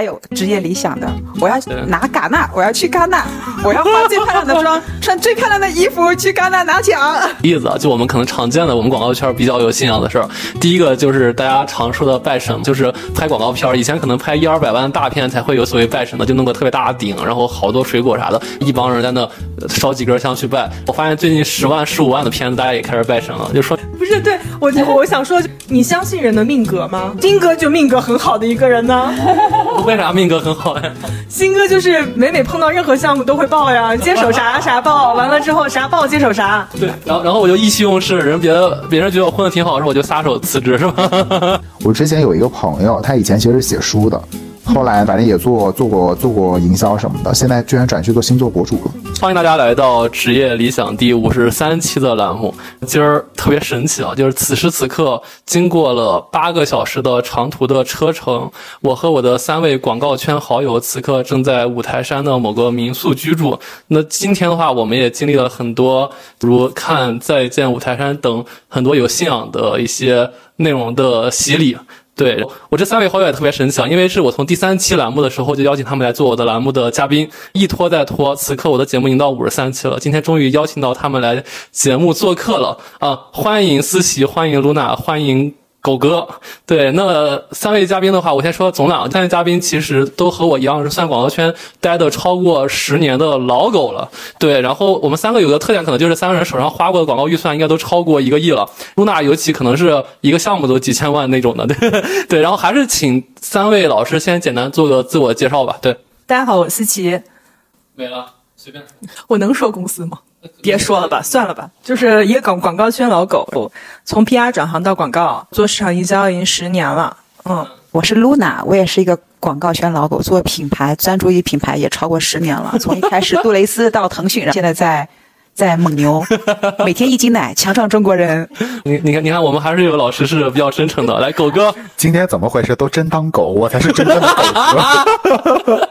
还有职业理想的，我要拿戛纳，我要去戛纳，我要化最漂亮的妆，穿最漂亮的衣服去戛纳拿奖。例子啊，就我们可能常见的，我们广告圈比较有信仰的事儿。第一个就是大家常说的拜神，就是拍广告片，以前可能拍一二百万的大片才会有所谓拜神的，就弄个特别大的顶，然后好多水果啥的，一帮人在那烧几根香去拜。我发现最近十万、十五万的片子，大家也开始拜神了，就说不是对我，我想说，你相信人的命格吗？金哥就命格很好的一个人呢。为啥命格很好呀？新哥就是每每碰到任何项目都会报呀，接手啥啥报，完了之后啥报接手啥。对，然后然后我就意气用事，人别的别人觉得我混的挺好，然后我就撒手辞职，是吧？我之前有一个朋友，他以前其实是写书的。后来反正也做做过做过营销什么的，现在居然转去做星座博主了。欢迎大家来到职业理想第五十三期的栏目。今儿特别神奇啊，就是此时此刻，经过了八个小时的长途的车程，我和我的三位广告圈好友此刻正在五台山的某个民宿居住。那今天的话，我们也经历了很多，如看《再见五台山》等很多有信仰的一些内容的洗礼。对我这三位好友也特别神奇啊，因为是我从第三期栏目的时候就邀请他们来做我的栏目的嘉宾，一拖再拖，此刻我的节目已经到五十三期了，今天终于邀请到他们来节目做客了啊！欢迎思琪，欢迎露娜，欢迎。狗哥，对，那三位嘉宾的话，我先说总览。三位嘉宾其实都和我一样，是算广告圈待的超过十年的老狗了。对，然后我们三个有个特点，可能就是三个人手上花过的广告预算应该都超过一个亿了。露娜尤其可能是一个项目都几千万那种的。对，对，然后还是请三位老师先简单做个自我介绍吧。对，大家好，我思琪。没了，随便。我能说公司吗？别说了吧，算了吧。就是一个广广告圈老狗，从 PR 转行到广告，做市场营销已经十年了。嗯，我是 Luna，我也是一个广告圈老狗，做品牌专注于品牌也超过十年了。从一开始杜蕾斯到腾讯，现在在在蒙牛，每天一斤奶，强壮中国人。你你看你看，我们还是有老师是比较真诚的。来，狗哥，今天怎么回事？都真当狗，我才是真正的狗哥。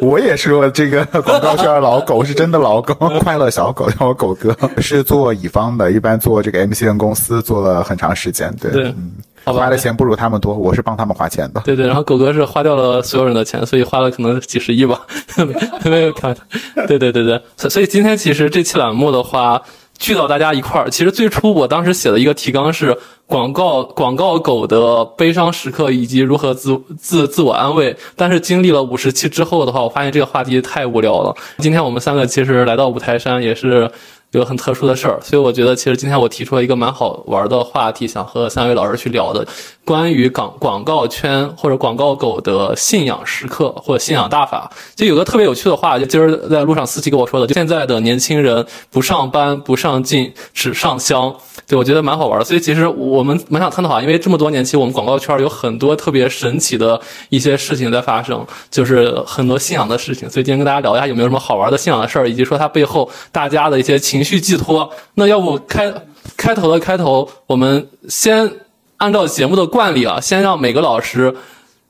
我也是我这个广告圈老狗，是真的老狗，快乐小狗叫我狗哥，是做乙方的，一般做这个 MCN 公司做了很长时间，对，嗯，花的钱不如他们多，我是帮他们花钱的，对对，然后狗哥是花掉了所有人的钱，所以花了可能几十亿吧，没有开玩笑，对对对对，所所以今天其实这期栏目的话。聚到大家一块儿，其实最初我当时写的一个提纲是广告广告狗的悲伤时刻以及如何自自自我安慰。但是经历了五十期之后的话，我发现这个话题太无聊了。今天我们三个其实来到五台山也是。有很特殊的事儿，所以我觉得其实今天我提出了一个蛮好玩的话题，想和三位老师去聊的，关于广广告圈或者广告狗的信仰时刻或者信仰大法。就有个特别有趣的话，就今儿在路上司机跟我说的，就现在的年轻人不上班不上进只上香，对我觉得蛮好玩的。所以其实我们蛮想探讨啊，因为这么多年其实我们广告圈有很多特别神奇的一些事情在发生，就是很多信仰的事情。所以今天跟大家聊一下有没有什么好玩的信仰的事儿，以及说它背后大家的一些情。绪寄托，那要不开开头的开头，我们先按照节目的惯例啊，先让每个老师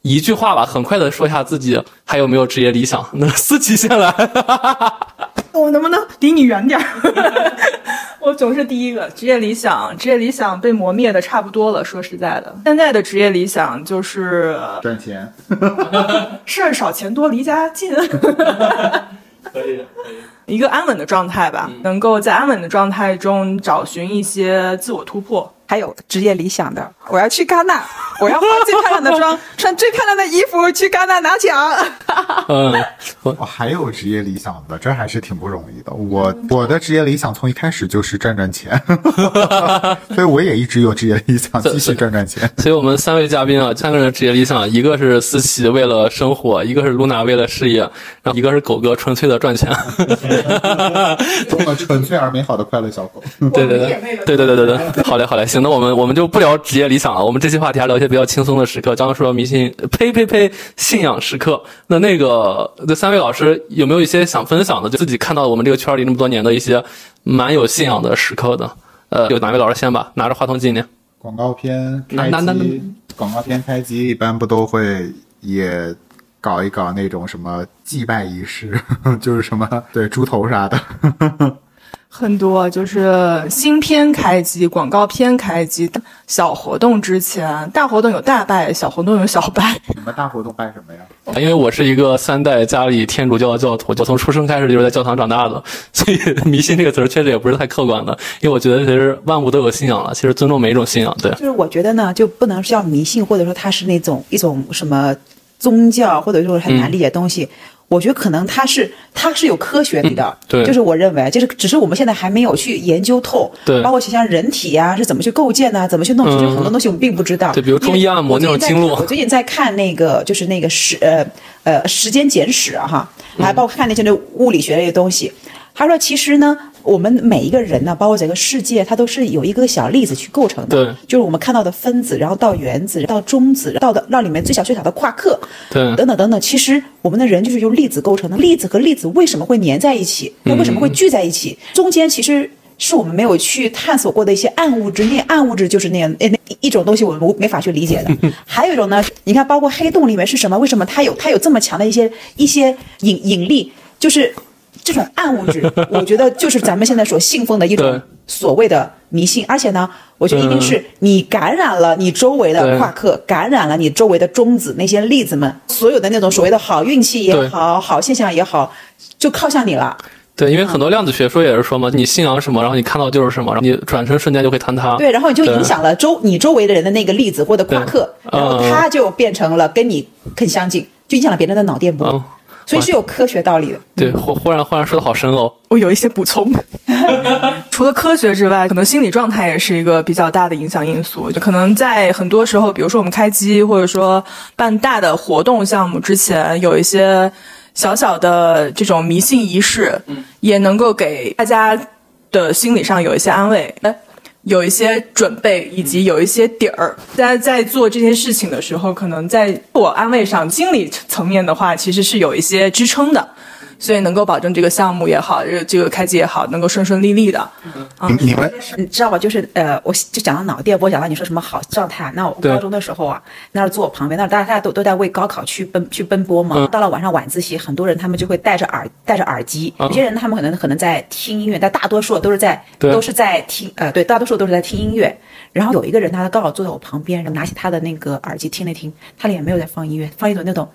一句话吧，很快的说一下自己还有没有职业理想。那思琪先来，我能不能离你远点儿？我总是第一个职业理想，职业理想被磨灭的差不多了。说实在的，现在的职业理想就是赚钱，事儿少钱多，离家近。可以，可以。一个安稳的状态吧，能够在安稳的状态中找寻一些自我突破。还有职业理想的，我要去戛纳，我要化最漂亮的妆，穿最漂亮的衣服去戛纳拿奖。嗯，我还有职业理想的，这还是挺不容易的。我我的职业理想从一开始就是赚赚钱，所以我也一直有职业理想，继续赚赚钱。所以我们三位嘉宾啊，三个人的职业理想，一个是思琪为了生活，一个是露娜为了事业，然后一个是狗哥纯粹的赚钱。多么纯粹而美好的快乐小狗。对对对对对对对对，好嘞好嘞。行，那我们我们就不聊职业理想了。我们这期话题还聊一些比较轻松的时刻。刚刚说迷信，呸呸呸，信仰时刻。那那个那三位老师有没有一些想分享的？就自己看到我们这个圈里那么多年的一些蛮有信仰的时刻的。呃，有哪位老师先吧？拿着话筒纪念。广告片开机，广告片开机一般不都会也搞一搞那种什么祭拜仪式，就是什么对猪头啥的。很多就是新片开机、广告片开机、小活动之前，大活动有大拜，小活动有小拜。你们大活动拜什么呀？因为我是一个三代家里天主教的教徒，我从出生开始就是在教堂长大的，所以迷信这个词儿确实也不是太客观的。因为我觉得其实万物都有信仰了，其实尊重每一种信仰。对，就是我觉得呢，就不能叫迷信，或者说它是那种一种什么宗教，或者说很难理解的东西。我觉得可能它是它是有科学理的，嗯对就是我认为，就是只是我们现在还没有去研究透，对包括像人体呀、是怎么去构建呐、怎么去弄，其实很多东西我们并不知道。对比如中医按摩那种经络我最近在看那个就是那个时呃呃时间简史啊哈，还包括看那些那物理学类的东西。他说，其实呢，我们每一个人呢，包括整个世界，它都是有一个小粒子去构成的。对就是我们看到的分子，然后到原子，到中子，到的到里面最小最小的夸克，对等等等等。其实我们的人就是由粒子构成的，粒子和粒子为什么会粘在一起？它为什么会聚在一起？中间其实。是我们没有去探索过的一些暗物质，那暗物质就是那样那那一种东西，我们无没法去理解的。还有一种呢，你看，包括黑洞里面是什么？为什么它有它有这么强的一些一些引引力？就是这种暗物质，我觉得就是咱们现在所信奉的一种所谓的迷信。而且呢，我觉得一定是你感染了你周围的夸克，感染了你周围的中子那些粒子们，所有的那种所谓的好运气也好，好现象也好，就靠向你了。对，因为很多量子学说也是说嘛，你信仰什么，然后你看到就是什么，然后你转身瞬间就会坍塌。对，然后你就影响了周你周围的人的那个粒子或者夸克，然后嗯它就变成了跟你更相近，就影响了别人的脑电波，嗯，所以是有科学道理的。对，忽忽然忽然说的好深哦。我有一些补充，除了科学之外，可能心理状态也是一个比较大的影响因素。就可能在很多时候，比如说我们开机或者说办大的活动项目之前，有一些小小的这种迷信仪式，也能够给大家的心理上有一些安慰。有一些准备，以及有一些底儿，大家在做这件事情的时候，可能在自我安慰上、心理层面的话，其实是有一些支撑的。所以能够保证这个项目也好，这个这个开机也好，能够顺顺利利的。啊你们你知道吧？就是呃，我就讲到脑电波，讲到你说什么好状态。那我高中的时候啊，那儿坐我旁边，那儿大家都都在为高考去奔去奔波嘛。嗯到了晚上晚自习，很多人他们就会戴着耳戴着耳机，嗯有些人他们可能可能在听音乐，但大多数都是在都是在听呃对，大多数都是在听音乐。然后有一个人他刚好坐在我旁边，然后拿起他的那个耳机听了听，他里面没有在放音乐，放一种那种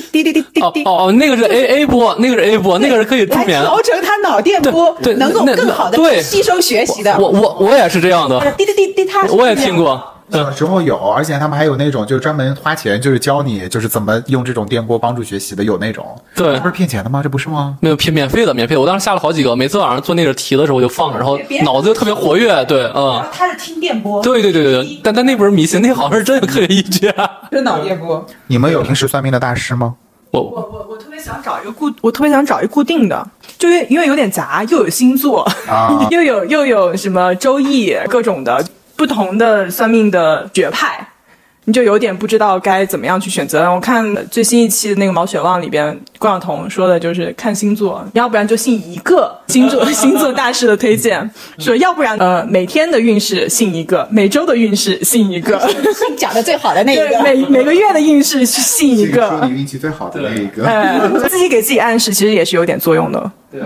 滴滴滴滴滴滴滴。哦哦哦，那个是 A A 波，那个是 A 波，那个是可以助来眠。调整他脑电波，对对能够更好的对吸收学习的。我我我也是这样的，滴滴滴滴，他我也听过。小时候有，而且他们还有那种就是专门花钱，就是教你就是怎么用这种电波帮助学习的，有那种。对这不是骗钱的吗？这不是吗？没有骗免费的，免费的。我当时下了好几个，每次晚上做那个题的时候我就放着，然后脑子就特别活跃。对，嗯，他是听电波，对对对对对。但但那不是迷信，那好像是真有科学依据啊。是脑电波。你们有平时算命的大师吗？我我我我特别想找一个固，我特别想找一个固定的，就因为因为有点杂，又有星座，啊又有又有什么周易各种的不同的算命的学派，你就有点不知道该怎么样去选择。我看最新一期的那个毛血旺里边，关晓彤说的就是看星座，要不然就信一个星座星座大师的推荐，说要不然呃每天的运势 信一个，每周的运势信一个，讲的最好的那一对个，每每个月的运势是信一个。说你运气最好的那一个。呃，自己给自己暗示，其实也是有点作用的。对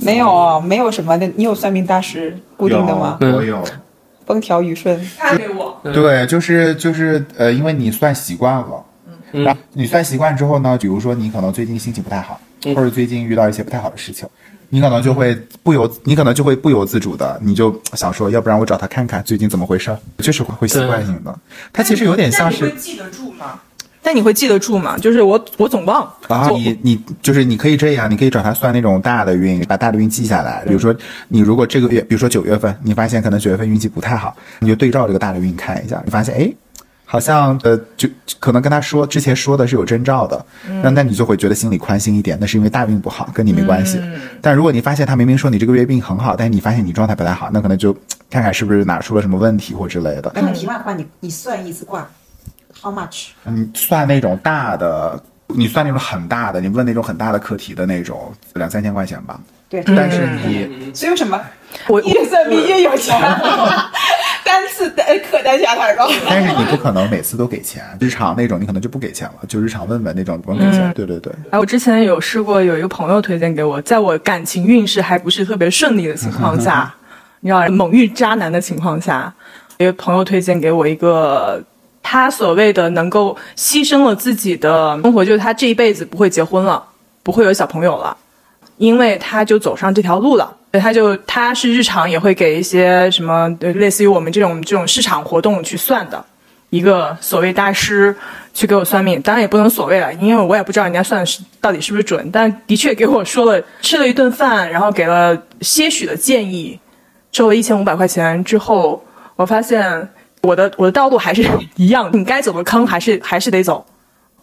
没有哦，没有什么的。你有算命大师固定的吗？有我有。风调雨顺，他给我，对，就是就是呃，因为你算习惯了，嗯。然后你算习惯之后呢，比如说你可能最近心情不太好，嗯。或者最近遇到一些不太好的事情，你可能就会不由你可能就会不由自主的，你就想说，要不然我找他看看最近怎么回事儿，就是会会习惯性的。他其实有点像是记得住吗？但你会记得住吗？就是我我总忘啊，我你你就是你可以这样，你可以找他算那种大的运，把大的运记下来。比如说你如果这个月，比如说九月份，你发现可能九月份运气不太好，你就对照这个大的运看一下，你发现哎。好像呃，就可能跟他说之前说的是有征兆的，那那你就会觉得心里宽心一点，那是因为大运不好，跟你没关系。但如果你发现他明明说你这个月运很好，但是你发现你状态不太好，那可能就看看是不是哪出了什么问题或之类的。那么题外话，你你算一次卦，how much？嗯，算那种大的，你算那种很大的，你问那种很大的课题的那种，两三千块钱吧。对，但是你所以为什么我越算命越有钱？单次单客单价太高。但是你不可能每次都给钱，日常那种你可能就不给钱了，就日常问问那种不用给钱。对对对，哎，我之前有试过，有一个朋友推荐给我，在我感情运势还不是特别顺利的情况下，你知道猛遇渣男的情况下，一个朋友推荐给我一个，他所谓的能够牺牲了自己的生活，就是他这一辈子不会结婚了，不会有小朋友了，因为他就走上这条路了。他就他是日常也会给一些什么，类似于我们这种这种市场活动去算的一个所谓大师去给我算命，当然也不能所谓了，因为我也不知道人家算的是到底是不是准，但的确给我说了吃了一顿饭，然后给了些许的建议，收了一千五百块钱之后，我发现我的我的道路还是 一样，你该走的坑还是还是得走，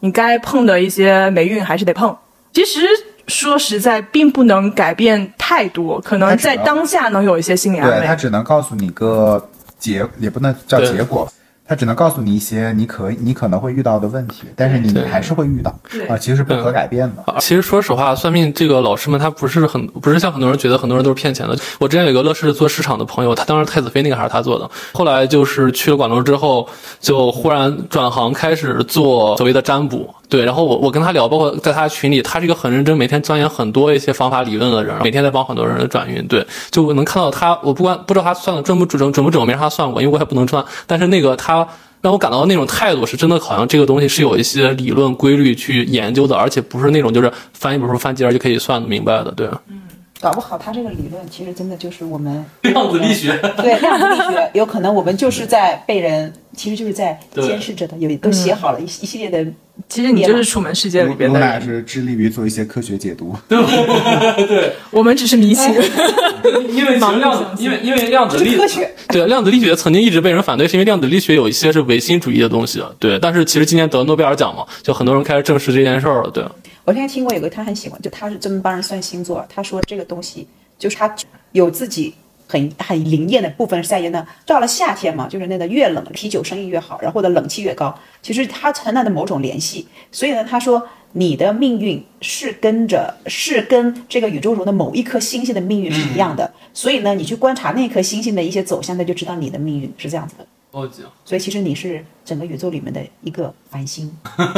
你该碰的一些霉运还是得碰。其实说实在，并不能改变太多，可能在当下能有一些心理安对他。只能告诉你个结，也不能叫结果。他只能告诉你一些你可你可能会遇到的问题，但是你还是会遇到啊，其实是不可改变的。啊其实说实话，算命这个老师们他不是很不是像很多人觉得很多人都是骗钱的。我之前有一个乐视做市场的朋友，他当时太子妃那个还是他做的，后来就是去了广州之后，就忽然转行开始做所谓的占卜。对，然后我我跟他聊，包括在他群里，他是一个很认真，每天钻研很多一些方法理论的人，每天在帮很多人转运。对，就我能看到他，我不管不知道他算的准不准准不准，我没让他算过，因为我也不能算。但是那个他让我感到的那种态度是真的，好像这个东西是有一些理论规律去研究的，而且不是那种就是翻一本书翻几页就可以算得明白的。对，嗯搞不好他这个理论其实真的就是我们 量子力学。对量子力学，有可能我们就是在被人，其实就是在监视着的，有都写好了一一系列的。其实你就是楚门世界里边露的人，娜是致力于做一些科学解读，对 对我们只是迷信。因为量子因为因为量子力学对量子力学曾经一直被人反对，是因为量子力学有一些是唯心主义的东西。对，但是其实今年得诺贝尔奖嘛，就很多人开始正视这件事儿了。对，我之前听过有个他很喜欢，就他是专门帮人算星座，他说这个东西就是他有自己很很灵验的部分是在于呢，到了夏天嘛，就是那个越冷啤酒生意越好，然后的冷气越高，其实它存在的某种联系，所以呢，他说你的命运是跟着是跟这个宇宙中的某一颗星星的命运是一样的，所以呢，你去观察那颗星星的一些走向，那就知道你的命运是这样子的。所以其实你是整个宇宙里面的一个繁星。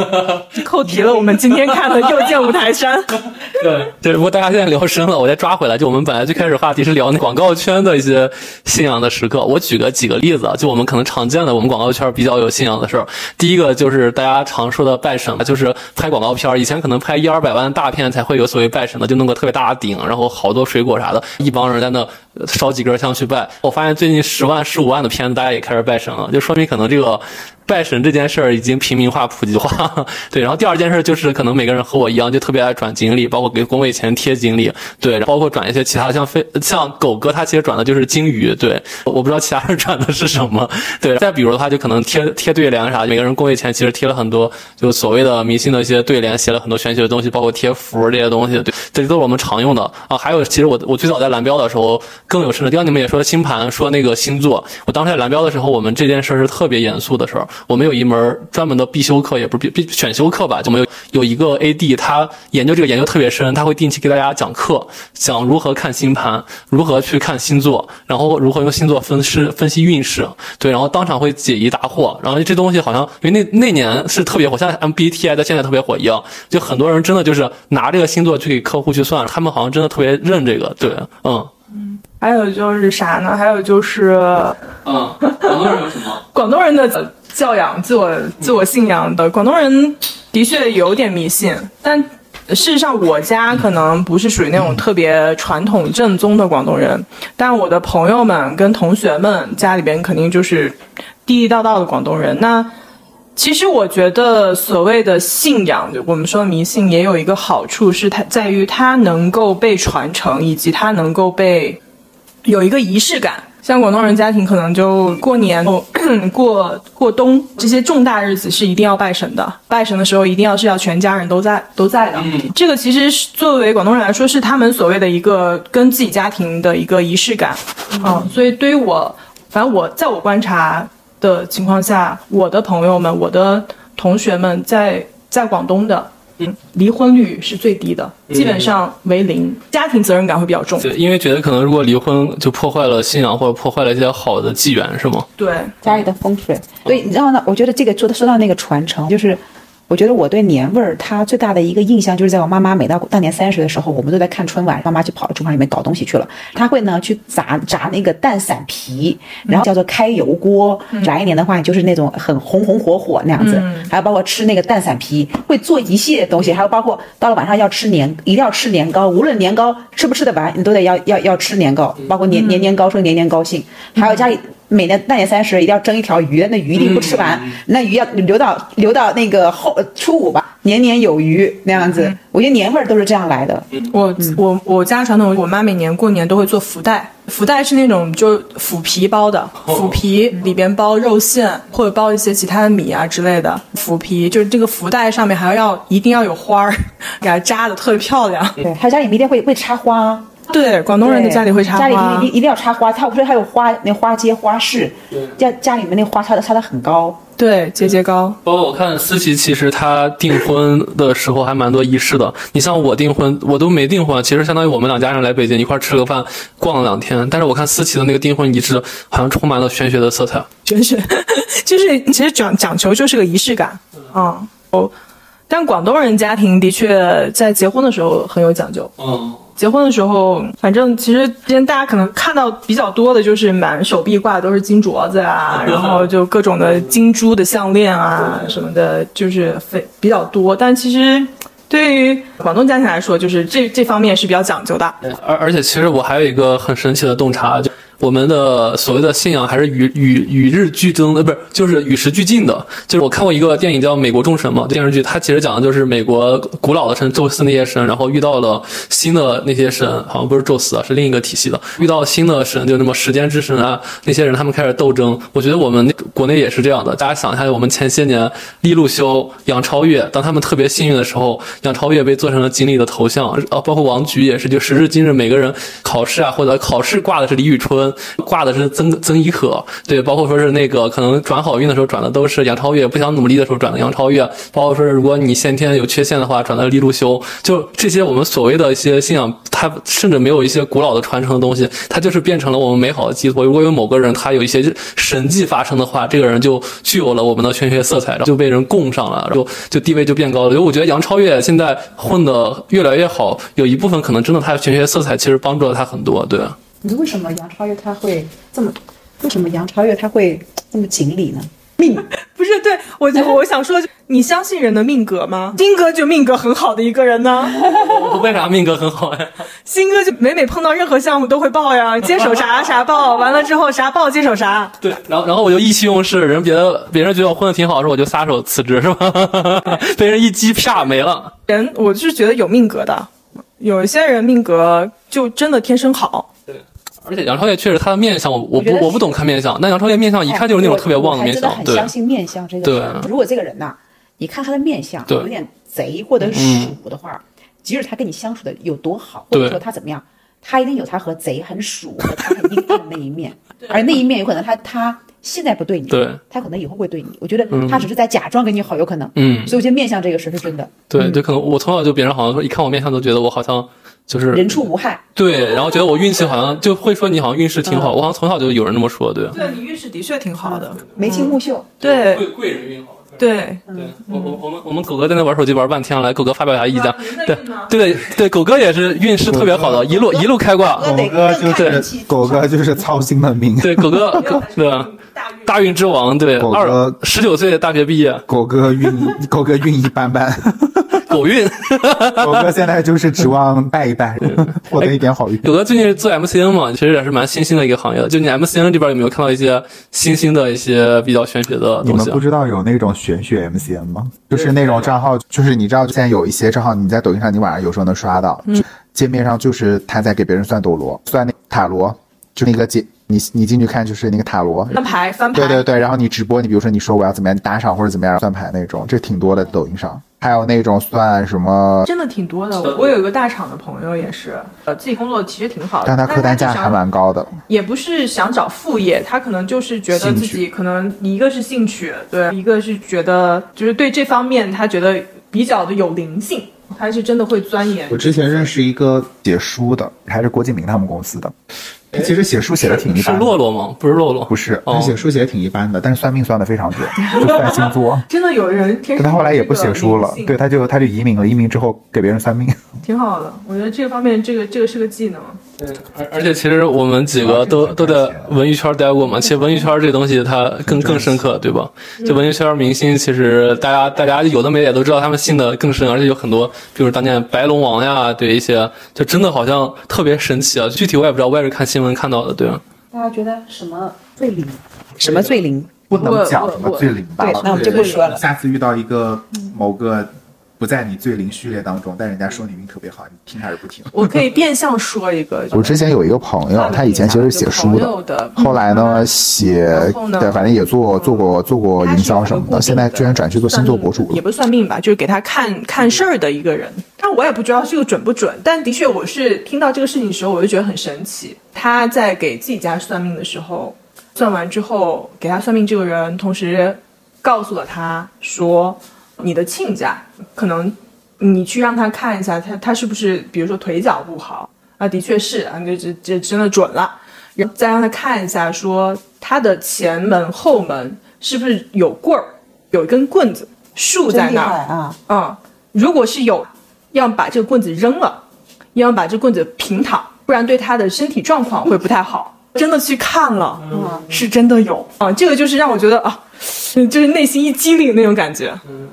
扣题了，我们今天看的《又见五台山》。对对，不过大家现在聊深了，我再抓回来。就我们本来最开始话题是聊那广告圈的一些信仰的时刻。我举个几个例子啊，就我们可能常见的，我们广告圈比较有信仰的事儿。第一个就是大家常说的拜神，就是拍广告片儿。以前可能拍一二百万大片才会有所谓拜神的，就弄个特别大的顶，然后好多水果啥的，一帮人在那呃烧几根香去拜。我发现最近十万、十五万的片子，大家也开始拜神了，就说明可能这个。拜神这件事儿已经平民化、普及化，对。然后第二件事就是，可能每个人和我一样，就特别爱转锦鲤，包括给工位前贴锦鲤，对，包括转一些其他像飞，像狗哥他其实转的就是金鱼，对。我不知道其他人转的是什么，对。再比如的话，就可能贴贴对联啥，每个人工位前其实贴了很多，就所谓的迷信的一些对联，写了很多玄学的东西，包括贴符这些东西，对，这些都是我们常用的啊。还有，其实我我最早在蓝标的时候更有甚者，第二你们也说星盘，说那个星座，我当时在蓝标的时候，我们这件事儿是特别严肃的事儿。我们有一门专门的必修课，也不是必必选修课吧，就我们有有一个 AD，他研究这个研究特别深，他会定期给大家讲课，讲如何看星盘，如何去看星座，然后如何用星座分析分析运势，对，然后当场会解疑答惑，然后这东西好像因为那那年是特别火，像 MBTI 在现在特别火一样，就很多人真的就是拿这个星座去给客户去算，他们好像真的特别认这个，对，嗯还有就是啥呢？还有就是嗯，广东人有什么？广东人的教养、自我自我信仰的，广东人的确有点迷信，但事实上我家可能不是属于那种特别传统正宗的广东人，但我的朋友们跟同学们家里边肯定就是地地道道的广东人。那其实我觉得所谓的信仰，我们说迷信也有一个好处，是它在于它能够被传承，以及它能够被有一个仪式感。像广东人家庭可能就过年、哦过过冬这些重大日子是一定要拜神的，拜神的时候一定要是要全家人都在都在的。这个其实是作为广东人来说，是他们所谓的一个跟自己家庭的一个仪式感。嗯，所以对于我，反正我在我观察的情况下，我的朋友们、我的同学们在在广东的，离婚率是最低的，基本上为零，家庭责任感会比较重。对，因为觉得可能如果离婚就破坏了信仰或者破坏了一些好的纪元，是吗？对，家里的风水。所以你知道呢？我觉得这个说的说到那个传承，就是我觉得我对年味儿它最大的一个印象，就是在我妈妈每到大年三十的时候，我们都在看春晚，妈妈就跑到厨房里面搞东西去了。她会呢去炸炸那个蛋散皮，然后叫做开油锅。炸一年的话，就是那种很红红火火那样子。还有包括吃那个蛋散皮，会做一系列东西，还有包括到了晚上要吃年，一定要吃年糕，无论年糕吃不吃得完，你都得要要要吃年糕，包括年年年高说年年高兴。还有家里。每年大年三十一定要蒸一条鱼，那鱼一定不吃完，那鱼要留到留到那个后初五吧，年年有余那样子。我觉得年味儿都是这样来的。我我我家传统，我妈每年过年都会做福袋，福袋是那种就腐皮包的，腐皮里边包肉馅或者包一些其他的米啊之类的。腐皮就是这个福袋上面还要一定要有花儿，给它扎的特别漂亮。对，还有家里面一定会会插花。对，广东人的家里会插花，家里一一定要插花。他不是还有花那花街花市，家家里面那花插的插的很高，对，节节高。包括我看思琪，其实她订婚的时候还蛮多仪式的。你像我订婚，我都没订婚，其实相当于我们两家人来北京一块吃个饭，逛了两天。但是我看思琪的那个订婚仪式，好像充满了玄学的色彩。玄学 就是其实讲讲求就是个仪式感，嗯哦。但广东人家庭的确在结婚的时候很有讲究，嗯。结婚的时候，反正其实今天大家可能看到比较多的就是满手臂挂的都是金镯子啊，然后就各种的金珠的项链啊什么的，就是非比较多。但其实对于广东家庭来说，就是这这方面是比较讲究的。而而且其实我还有一个很神奇的洞察就。我们的所谓的信仰还是与与与日俱增，呃，不是，就是与时俱进的。就是我看过一个电影叫《美国众神》嘛，电视剧，它其实讲的就是美国古老的神宙斯那些神，然后遇到了新的那些神，好像不是宙斯啊，是另一个体系的，遇到新的神，就那么时间之神啊，那些人他们开始斗争。我觉得我们国内也是这样的。大家想一下，我们前些年利路修、杨超越，当他们特别幸运的时候，杨超越被做成了锦鲤的头像，啊，包括王菊也是，就时至今日，每个人考试啊或者考试挂的是李宇春。挂的是曾曾轶可，对，包括说是那个可能转好运的时候转的都是杨超越，不想努力的时候转的杨超越，包括说是如果你先天有缺陷的话转的李路修，就这些我们所谓的一些信仰，它甚至没有一些古老的传承的东西，它就是变成了我们美好的寄托。如果有某个人他有一些神迹发生的话，这个人就具有了我们的玄学色彩，就被人供上了，就就地位就变高了。因为我觉得杨超越现在混的越来越好，有一部分可能真的他的玄学色彩其实帮助了他很多，对。你说为什么杨超越他会这么？为什么杨超越他会这么锦鲤呢？命 不是对我，我想说，你相信人的命格吗？新哥就命格很好的一个人呢。为啥命格很好呀？新哥就每每碰到任何项目都会报呀，接手啥啥报，完了之后啥报接手啥。对，然后然后我就意气用事，人别的别人觉得我混的挺好的，时候我就撒手辞职是吧？被人一击啪没了。人我是觉得有命格的，有一些人命格就真的天生好。而且杨超越确实他的面相，我我不我不懂看面相，但杨超越面相一看就是那种特别旺的面相。对，相信面相这个。对，如果这个人呐，你看他的面相有点贼或者鼠的话，即使他跟你相处的有多好，或者说他怎么样，他一定有他和贼很鼠和他很阴暗的那一面，而那一面有可能他他现在不对你，对，他可能以后会对你。我觉得他只是在假装跟你好，有可能。嗯。所以我觉得面相这个事是真的。对对，可能我从小就别人好像说一看我面相都觉得我好像。就是人畜无害，对，然后觉得我运气好像就会说你好像运势挺好，我好像从小就有人那么说，对。对你运势的确挺好的，眉清目秀，对，贵贵人运好。对，对我我我们我们狗哥在那玩手机玩半天了，来狗哥发表一下意见。对对对，狗哥也是运势特别好的，一路一路开挂。狗哥就是狗哥就是操心的命。对，狗哥 对吧？大运之王，对，二十九岁大学毕业。狗哥运狗哥运一般般。狗运，狗哥现在就是指望拜一拜，获得一点好运。狗哥最近做 MCN 嘛，其实也是蛮新兴的一个行业。就你 MCN 这边有没有看到一些新兴的一些比较玄学的东西？你们不知道有那种玄学 MCN 吗？就是那种账号，就是你知道现在有一些账号，你在抖音上你晚上有时候能刷到，界面上就是他在给别人算斗罗，算那塔罗，就那个界。你你进去看就是那个塔罗翻牌翻牌，对对对，然后你直播，你比如说你说我要怎么样打赏或者怎么样算牌那种，这挺多的抖音上。还有那种算什么？真的挺多的。我有一个大厂的朋友也是，呃，自己工作其实挺好的，但他客单价还蛮高的。也不是想找副业，他可能就是觉得自己可能一个是兴趣，对，一个是觉得就是对这方面他觉得。比比较的有灵性，他是真的会钻研我。之前认识一个写书的，还是郭敬明他们公司的，他其实写书写的挺一般的。洛洛吗？不是洛洛，不是，哦他写书写的挺一般的，但是算命算的非常准，就算星座。真的有人天生但他后来也不写书了对，他就他就移民了，移民之后给别人算命。挺好的。我觉得这个方面，这个这个是个技能。而而且其实我们几个都都在文艺圈待过嘛，其实文艺圈这东西它更更深刻，对吧？就文艺圈明星，其实大家大家有的没的也都知道，他们信的更深，而且有很多，比如当年白龙王呀，对一些就真的好像特别神奇啊。具体我也不知道，我也是看新闻看到的，对吧？大家觉得什么最灵？什么最灵？不能讲我什么最灵吧？对那我们就不说了下次遇到一个某个不在你最灵序列当中，但人家说你命特别好，你听还是不听？我可以变相说一个，我之前有一个朋友，他以前其实是写书的，后来呢写对，反正也做做过做过营销什么的，现在居然转去做星座博主了。也不是算命吧，就是给他看看事儿的一个人。但我也不知道这个准不准，但的确我是听到这个事情的时候，我就觉得很神奇。他在给自己家算命的时候，算完之后给他算命这个人，同时告诉了他说，你的亲家可能你去让他看一下，他他是不是比如说腿脚不好啊？的确是啊，这这这真的准了。然后再让他看一下，说他的前门后门是不是有棍儿，有一根棍子竖在那儿。啊！嗯，如果是有，要把这个棍子扔了，要把这棍子平躺，不然对他的身体状况会不太好。真的去看了，嗯，是真的有啊，这个就是让我觉得啊，就是内心一激灵那种感觉。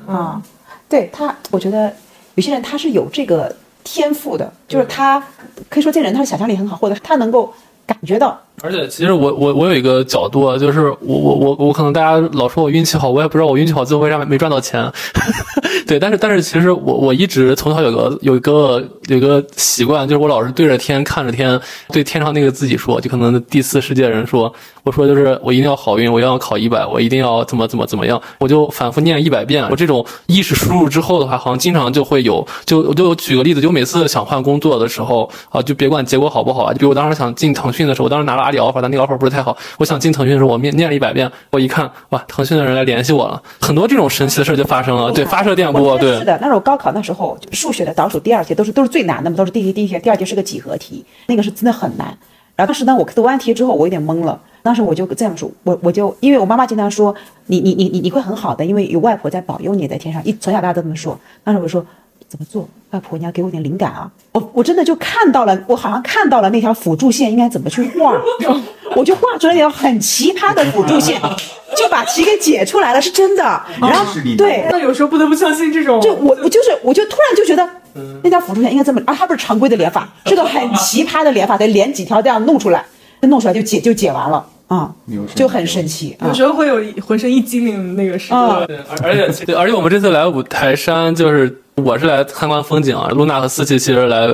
啊，对他，我觉得有些人他是有这个天赋的，就是他可以说这人他的想象力很好，或者他能够感觉到。而且其实我我我有一个角度啊，就是我我我我可能大家老说我运气好，我也不知道我运气好最后为啥没赚到钱。对，但是但是其实我我一直从小有个有一个有一个习惯，就是我老是对着天看着天，对天上那个自己说，就可能第四世界人说，我说就是我一定要好运，我要考一百，我一定要怎么怎么怎么样，我就反复念一百遍。我这种意识输入之后的话，好像经常就会有，就我就举个例子，就每次想换工作的时候啊，就别管结果好不好啊，就比如我当时想进腾讯的时候，我当时拿了阿里 offer，但那个 offer 不是太好，我想进腾讯的时候，我念念了一百遍，我一看哇，腾讯的人来联系我了，很多这种神奇的事就发生了，对，发射电波，对是，的，那时候高考那时候数学的倒数第二题都是都是最难的嘛，都是第一题第一题，第二题是个几何题，那个是真的很难。然后当时呢，我读完题之后，我有点懵了。当时我就这样说，我我就因为我妈妈经常说你你你你你会很好的，因为有外婆在保佑你在天上，一从小到大都这么说。当时我说怎么做，外婆你要给我点灵感啊！我我真的就看到了，我好像看到了那条辅助线应该怎么去画，我就画出来一条很奇葩的辅助线，就把题给解出来了，是真的。然后对，那有时候不得不相信这种，就我我就是我就突然就觉得，那条辅助线应该这么啊，它不是常规的连法，是个很奇葩的连法，得连几条这样弄出来，弄出来就解就解完了啊就很神奇啊有。时候会有一浑身一激灵那个时刻。而而且对，而且我们这次来五台山，就是我是来参观风景啊，露娜和思琪其实来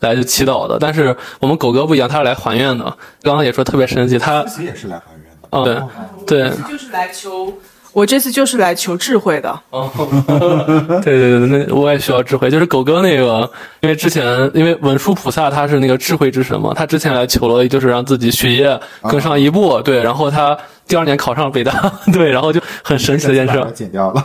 来就祈祷的，但是我们狗哥不一样，他是来还愿的。刚刚也说特别神奇，他其实也是来还愿的。嗯对对就是来求，我这次就是来求智慧的。哦，对对对，那我也需要智慧。就是狗哥那个，因为之前因为文殊菩萨他是那个智慧之神嘛，他之前来求了，就是让自己学业更上一步，对，然后他第二年考上北大，对，然后就很神奇的一件事把。它剪掉了。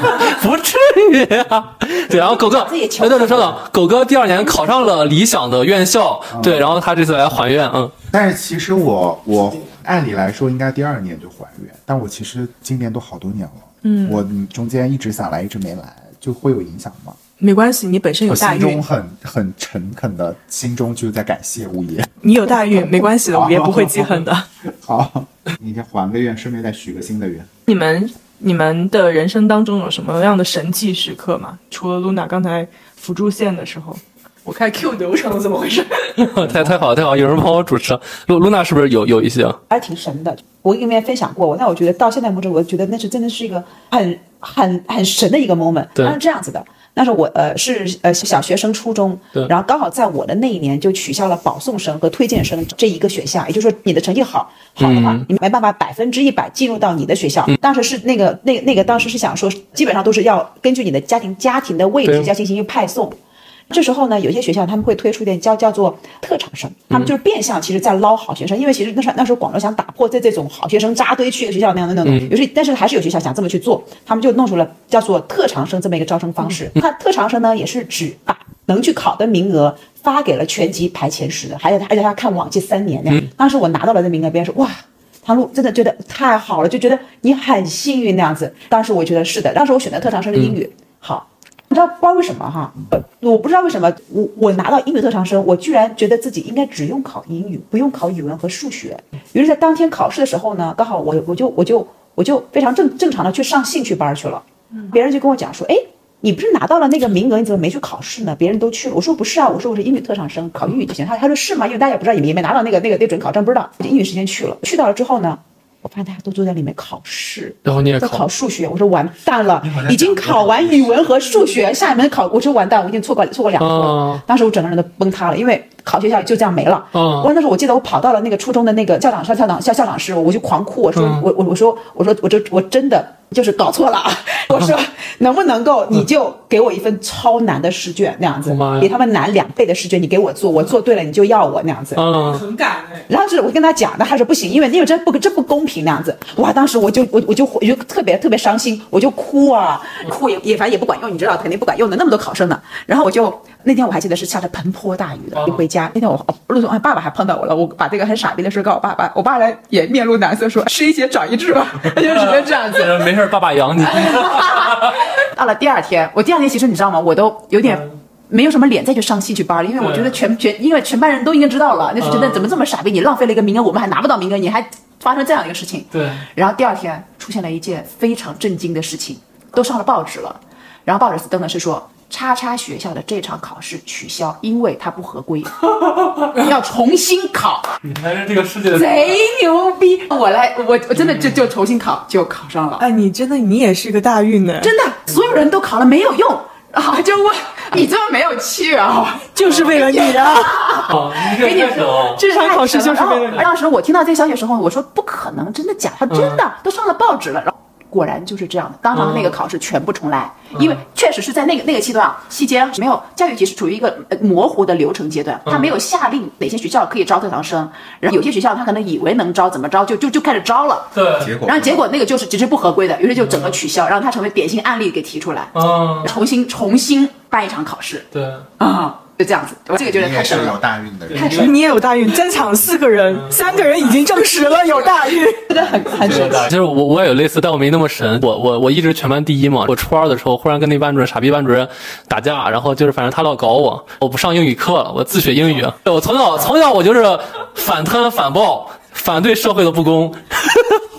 不至于啊！对，然后狗哥，哎，对对，稍等，狗哥第二年考上了理想的院校，对，然后他这次来还愿，嗯，但是其实我我按理来说应该第二年就还愿，但我其实今年都好多年了，嗯，我中间一直想来，一直没来，就会有影响吗？没关系，你本身有大运心中，很很诚恳的，心中就在感谢物业。你有大运，没关系的，五爷不会记恨的。好，你先还个愿，顺便再许个新的愿。你们你们的人生当中有什么样的神迹时刻吗？除了露娜刚才辅助线的时候，我看 Q 流程怎么回事？太太好太好，有人帮我主持。露露娜是不是有有一些？还挺神的。我跟你们分享过，那我觉得到现在为止，我觉得那是真的是一个很很很神的一个 moment。对它是这样子的，那时候我呃是呃小学升初中对，然后刚好在我的那一年就取消了保送生和推荐生这一个选项，也就是说你的成绩好好的话，你没办法百分之一百进入到你的学校。当时是那个那个那个当时是想说，基本上都是要根据你的家庭家庭的位置对要进行一个派送。这时候呢，有些学校他们会推出一点叫叫做特长生，他们就是变相其实在捞好学生，因为其实那时候那时候广州想打破在这种好学生扎堆去的学校那样的那种，有些但是还是有学校想这么去做，他们就弄出了叫做特长生这么一个招生方式。那特长生呢，也是指把能去考的名额发给了全级排前十的，还有他而且他看往届三年那样。当时我拿到了这名额，别人说哇。唐璐真的觉得太好了，就觉得你很幸运那样子。当时我觉得是的，当时我选的特长生是英语，好，不知道不知道为什么哈，呃我不知道为什么我我拿到英语特长生，我居然觉得自己应该只用考英语，不用考语文和数学。于是，在当天考试的时候呢，刚好我我就我就我就非常正正常的去上兴趣班去了。别人就跟我讲说，哎，你不是拿到了那个名额，你怎么没去考试呢？别人都去了。我说不是啊，我说我是英语特长生，考英语就行。他他说是吗？因为大家也不知道，也没也没拿到那个那个那准考证，不知道。我就英语时间去了，去到了之后呢，我发现大家都坐在里面考试。在然后你也考考数学，我说完蛋了，已经考完语文和数学，下一门考，我说完蛋，我已经错过错过两科了哦。当时我整个人都崩塌了，因为考学校就这样没了。嗯我那时候我记得我跑到了那个初中的那个校长校校长校校长室，我就狂哭，我说嗯我我我说我说我这我真的就是搞错了啊，我说能不能够你就给我一份超难的试卷那样子比他们难两倍的试卷，你给我做，我做对了你就要我那样子。嗯，很感哎。然后就是我跟他讲，那他说不行，因为因为这不这不公平那样子。哇，当时我就我我就我就特别特别伤心，我就哭啊，哭也也反正也不管用，你知道肯定不管用的，那么多考生呢。然后我就那天我还记得是下着盆泼大雨的，一回家那天我哦路上爸爸还碰到我了，我把这个很傻逼的事告诉我爸爸，我爸呢也面露难色说吃一堑长一智吧，他 就只能这样子。没事，爸爸养你。到了第二天，我第二天其实你知道吗？我都有点没有什么脸再去上兴趣班了，因为我觉得全全因为全班人都已经知道了，那是觉得怎么这么傻逼，你浪费了一个名额，我们还拿不到名额，你还发生这样一个事情。对，然后第二天出现了一件非常震惊的事情，都上了报纸了，然后报纸登的是说。叉叉学校的这场考试取消，因为它不合规，要重新考。你才是这个世界的贼牛逼！我来，我我真的就就重新考，就考上了。哎，你真的你也是个大运呢，真的，所有人都考了没有用，啊就我你这么没有趣啊？就是为了你啊！啊，你这给你说。这场考试就是为了你。当时我听到这个消息的时候，我说不可能，真的假的？他说真的，都上了报纸了。然后果然就是这样的，当场的那个考试全部重来，因为确实是在那个那个期段啊期间没有教育局是处于一个呃模糊的流程阶段，他没有下令哪些学校可以招特长生，然后有些学校他可能以为能招怎么招就就就开始招了。对，结果然后结果那个就是只是不合规的，于是就整个取消，让他成为典型案例给提出来，嗯，重新重新办一场考试。对，啊，就这样子，我这个觉得你也是有太神了，大运的人。太神，你也有大运，在场四个人，三个人已经证实了有大运。真的很很神奇。就是我我也有类似，但我没那么神。我我我一直全班第一嘛。我初二的时候，忽然跟那班主任傻逼班主任打架，然后就是反正他老搞我，我不上英语课了，我自学英语。我从小从小我就是反贪反暴，反对社会的不公。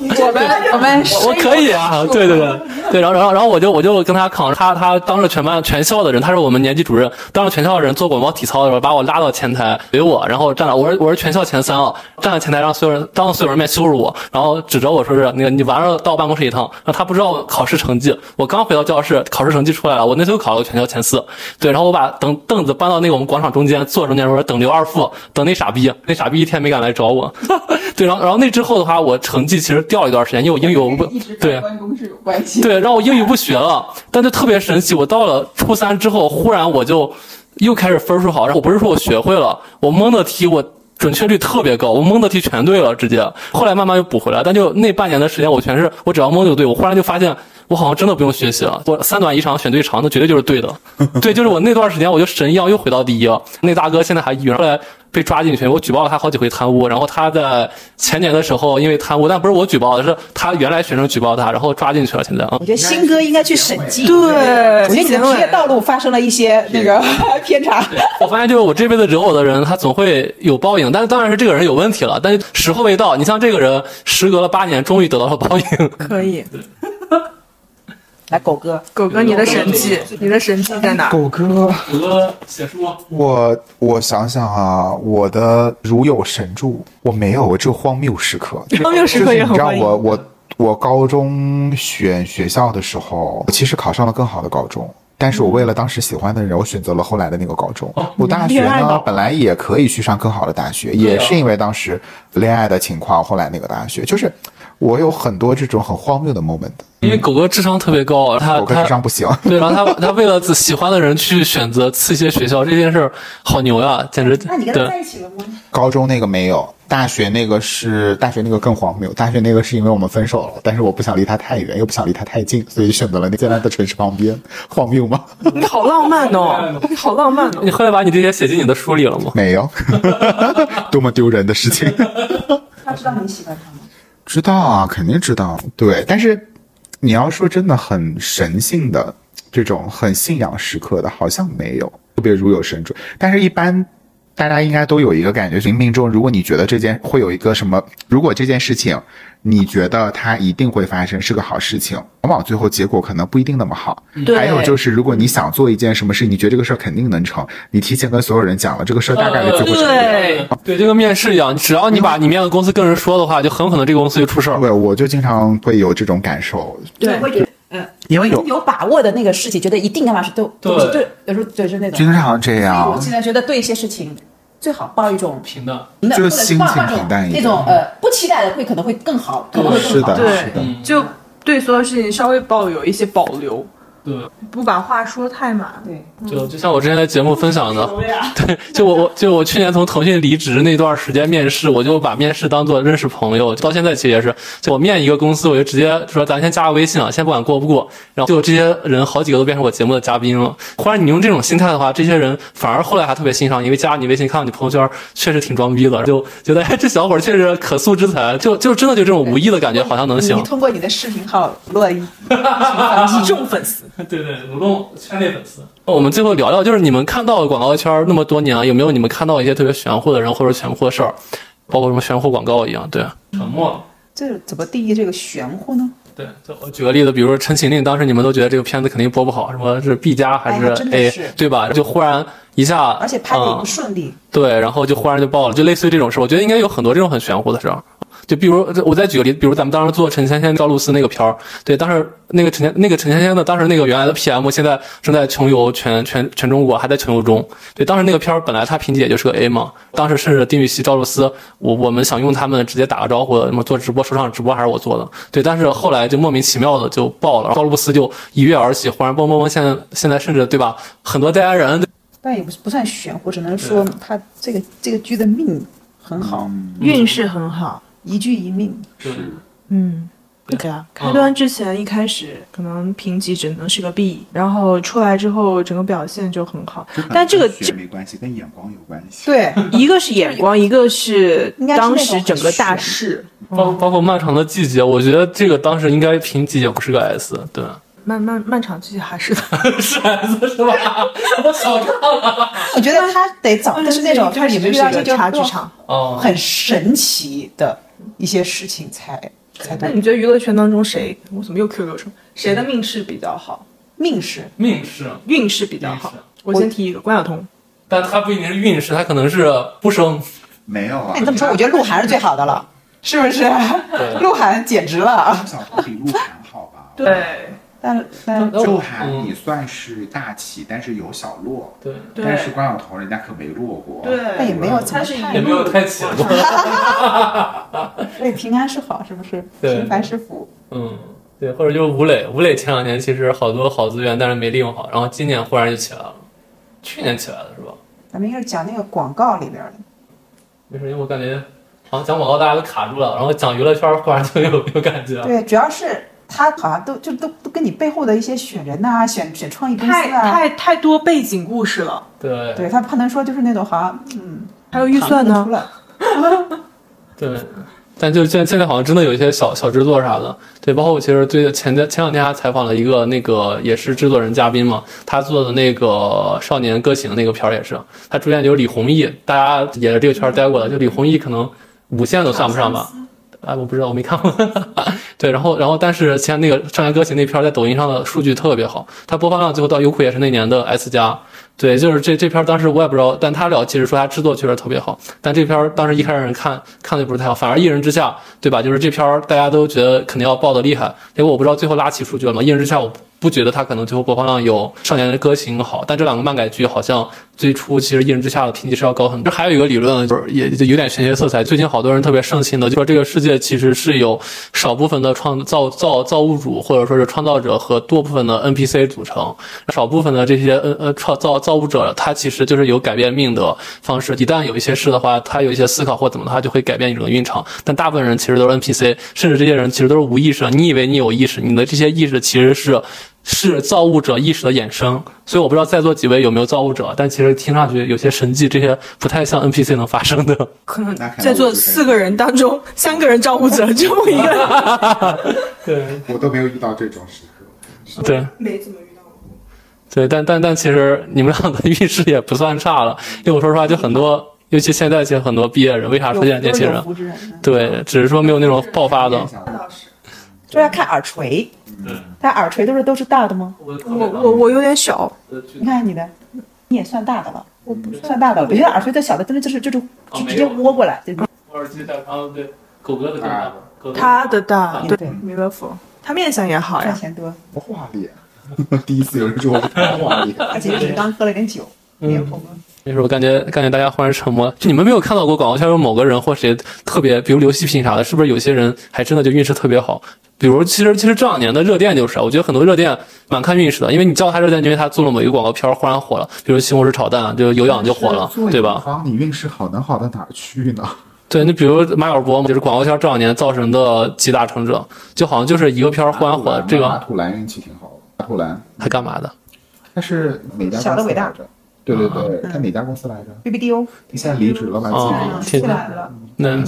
我们我们我可以啊，对对对。对，然后然后然后我就我就跟他扛，他他当着全班全校的人，他是我们年级主任，当着全校的人做广播体操的时候，把我拉到前台怼我，然后站了，我是我是全校前三啊，站在前台让所有人当着所有人面羞辱我，然后指着我说是那个你晚上到我办公室一趟，然后他不知道我考试成绩，我刚回到教室，考试成绩出来了，我那次又考了个全校前四，对，然后我把等凳子搬到那个我们广场中间，坐中间我说等刘二副，等那傻逼，那傻逼一天没敢来找我，对，然后然后那之后的话，我成绩其实掉了一段时间，因为我英语我不对。关公是有关系。对，让我英语不学了，但就特别神奇。我到了初三之后，忽然我就又开始分数好。然后我不是说我学会了，我蒙的题我准确率特别高，我蒙的题全对了，直接。后来慢慢又补回来，但就那半年的时间，我全是我只要蒙就对。我忽然就发现。我好像真的不用学习了，我三短一长选对长，那绝对就是对的。对，就是我那段时间我就神一样又回到第一了。那大哥现在还抑郁，后来被抓进去，我举报了他好几回贪污。然后他在前年的时候因为贪污，但不是我举报的，是他原来学生举报他，然后抓进去了。现在啊，我觉得新哥应该去审计。对我觉得你的职业道路发生了一些那个偏差。我发现就是我这辈子惹我的人，他总会有报应，但是当然是这个人有问题了，但是时候未到。你像这个人，时隔了八年，终于得到了报应。可以，来，狗哥，狗哥，你的神迹，你的神迹在哪？狗哥，狗哥写书，我我想想啊，我的如有神助，我没有，我只有荒谬时刻。荒谬时刻也很就是你知道欢迎我我我高中选学校的时候，我其实考上了更好的高中，但是我为了当时喜欢的人，我选择了后来的那个高中。我大学呢本来也可以去上更好的大学，也是因为当时恋爱的情况，后来那个大学就是我有很多这种很荒谬的 moment。因为狗哥智商特别高，他我跟他智商不行，对，然后他他为了自喜欢的人去选择刺一些学校，这件事儿好牛呀，简直那你跟他在。一起了吗？高中那个没有，大学那个是大学那个更荒谬。大学那个是因为我们分手了，但是我不想离他太远，又不想离他太近，所以选择了那现在的城市旁边。荒谬吗？你 好浪漫哦，你 好浪漫哦。你后来把你这些写进你的书里了吗？没有，多么丢人的事情。他知道你喜欢他吗？知道啊，肯定知道。对，但是你要说真的很神性的这种很信仰时刻的，好像没有，特别如有神助。但是，一般大家应该都有一个感觉，冥冥中，如果你觉得这件会有一个什么，如果这件事情你觉得它一定会发生，是个好事情，往往最后结果可能不一定那么好。对还有就是，如果你想做一件什么事，你觉得这个事儿肯定能成，你提前跟所有人讲了，这个事儿大概率就会成。对，对，就跟面试一样，只要你把你面的公司跟人说的话，就很可能这个公司就出事儿。对，我就经常会有这种感受，对会觉得嗯，因为有有把握的那个事情，觉得一定干嘛是都都是对对，有时候对是那种。经常这样我。现在觉得对一些事情，最好抱一种平的，平的，就或者是心情抱抱一种平淡一点那种呃不期待的会可能会更好，可能会更好。是的，对。就对所有事情稍微抱有一些保留，对，不把话说太满。对，就就像我之前在节目分享的，对，对，就我我就我去年从腾讯离职那段时间面试，我就把面试当做认识朋友，到现在其实也是，就我面一个公司，我就直接说咱先加个微信啊，先不管过不过，然后就这些人好几个都变成我节目的嘉宾了。忽然你用这种心态的话，这些人反而后来还特别欣赏你，因为加你微信看到你朋友圈确实挺装逼的，就觉得哎这小伙儿确实可塑之才，就就真的就这种无意的感觉好像能行你。通过你的视频号落一一众粉丝，对 对，主动圈内粉丝。我们最后聊聊，就是你们看到广告圈那么多年啊，有没有你们看到一些特别玄乎的人或者玄乎的事儿，包括什么玄乎广告一样？对，沉默了。这怎么定义这个玄乎呢？对，就我举个例子，比如说《陈情令》，当时你们都觉得这个片子肯定播不好，什么是 B 加还是 A，、是对吧？就忽然一下，而且拍的也嗯不顺利。对，然后就忽然就爆了，就类似于这种事，我觉得应该有很多这种很玄乎的事儿。就比如我再举个例子，比如咱们当时做陈芊芊、赵露思那个片儿，对，当时那个陈芊那个陈芊芊的当时那个原来的 PM 现在正在穷游全全全中国，还在穷游中。对，当时那个片儿本来它评级也就是个 A 嘛，当时甚至丁禹兮、赵露思，我我们想用他们直接打个招呼，什么做直播、首场直播还是我做的，对，但是后来就莫名其妙的就爆了，赵露思就一跃而起，忽然蹦蹦蹦，现在现在甚至对吧，很多代言人但也不不算玄乎，只能说他这个这个剧的命很好，运势很好。一句一命。嗯，对啊，开端之前一开始可能评级只能是个 B，然后出来之后整个表现就很好。但这个这没关系，跟眼光有关系。对，一个是眼光，一个是当时整个大势。包包括漫长的季节，我觉得这个当时应该评级也不是个 S，对，漫漫漫长季节还是是 S 是吧？我少看了。我觉得他得找的是那种，就是你们遇到这个差距场。哦，很神奇的一些事情才才对。那你觉得娱乐圈当中谁？我怎么又 Q 流程？谁的命势比较好？命势，命势，运势比较好？我先提一个关晓彤。但她不一定是运势，她可能是不生。没有啊那你这么说，我觉得鹿晗是最好的了，是不是？鹿晗简直了。小彤比鹿晗好吧？对但但鹿晗你算是大起，但是有小落。对，但是关晓彤人家可没落过。对，但也没有太也没有太起过。所以平安是好，是不是？对平凡是福。嗯，对，或者就是吴磊，吴磊前两年其实好多好资源，但是没利用好，然后今年忽然就起来了，去年起来的是吧？咱们应该是讲那个广告里边的，没事，因为我感觉好像讲广告大家都卡住了，然后讲娱乐圈忽然就有有感觉了。对，主要是他好像都就都都跟你背后的一些选人呐、选选创意公司啊，太太多背景故事了。对。对他不能说就是那种好像嗯，还有预算呢。对，但就现现在好像真的有一些小小制作啥的，对，包括我其实对前前前两天还采访了一个那个也是制作人嘉宾嘛，他做的那个《少年歌行》那个片儿也是，他主演就是李宏毅，大家也是这个圈儿待过的，就李宏毅可能五线都算不上吧。哎，我不知道，我没看过。对，然后，然后，但是像那个《少年歌行》那片在抖音上的数据特别好，它播放量最后到优酷也是那年的 S 加。对，就是这这片当时我也不知道，但他俩其实说他制作确实特别好，但这片当时一开始人看看的不是太好，反而一人之下，对吧？就是这片大家都觉得肯定要爆的厉害，结果我不知道最后拉起数据了吗？一人之下我不觉得它可能最后播放量有《少年的歌行》好，但这两个漫改剧好像最初其实《一人之下》的评级是要高很多。这还有一个理论，就是也有点玄学色彩。最近好多人特别盛行的，就说这个世界其实是有少部分的创造造造物主或者说是创造者和多部分的 NPC 组成，少部分的这些呃呃创造造物者，他其实就是有改变命的方式。一旦有一些事的话，他有一些思考或怎么的话，就会改变你整个运场。但大部分人其实都是 NPC，甚至这些人其实都是无意识的。你以为你有意识，你的这些意识其实是。是造物者意识的衍生，所以我不知道在座几位有没有造物者，但其实听上去有些神迹，这些不太像 NPC 能发生的。可能在座四个人当中，三个人造物者，就我一个。对，我都没有遇到这种时刻。对，没怎么遇到过。对，但但但其实你们俩的运势也不算差了，因为我说实话，就很多，尤其现在其实很多毕业人，为啥出现年轻人？对，只是说没有那种爆发的。那倒是。就要看耳垂，对，它耳垂都是都是大的吗？我我我有点小，你看你的，你也算大的了，我不算。大的了。有些耳垂再小的，真的就是就是就直接窝过来。我耳机大，啊对，狗哥的大，他的大，对，弥勒佛，他面相也好呀，钱多，不画脸，第一次有人说我画脸，而且是刚喝了点酒，脸红了。那时候感觉感觉大家忽然沉默，就你们没有看到过广告圈有某个人或谁特别，比如刘希平啥的，是不是有些人还真的就运势特别好？比如，其实其实这两年的热电就是，我觉得很多热电蛮看运势的，因为你叫他热电，因为他做了某一个广告片忽然火了，比如西红柿炒蛋，就有氧就火了，对吧？你运势好能好到哪儿去呢？对，你比如马小波嘛，就是广告圈这两年造成的集大成者，就好像就是一个片忽然火了。这个马土兰运气挺好的，马土兰他干嘛的？他是美家小的伟大。对对对，他哪家公司来着？BBDO，你现在离职了吧？出来了。那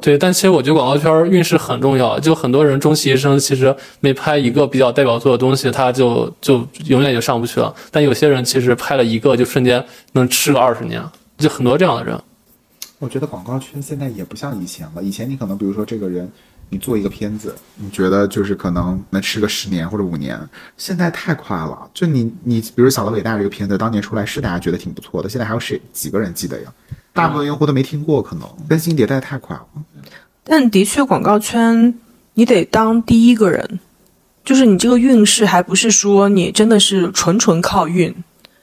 对，但其实我觉得广告圈运势很重要，就很多人终其一生，其实每拍一个比较代表作的东西，他就就永远就上不去了。但有些人其实拍了一个，就瞬间能吃个二十年，就很多这样的人。我觉得广告圈现在也不像以前了，以前你可能比如说这个人。你做一个片子，你觉得就是可能能吃个十年或者五年，现在太快了。就你你比如《小的伟大》这个片子，当年出来是大家觉得挺不错的，现在还有谁几个人记得呀？大部分用户都没听过，可能更新迭代太快了。但的确，广告圈你得当第一个人，就是你这个运势还不是说你真的是纯纯靠运，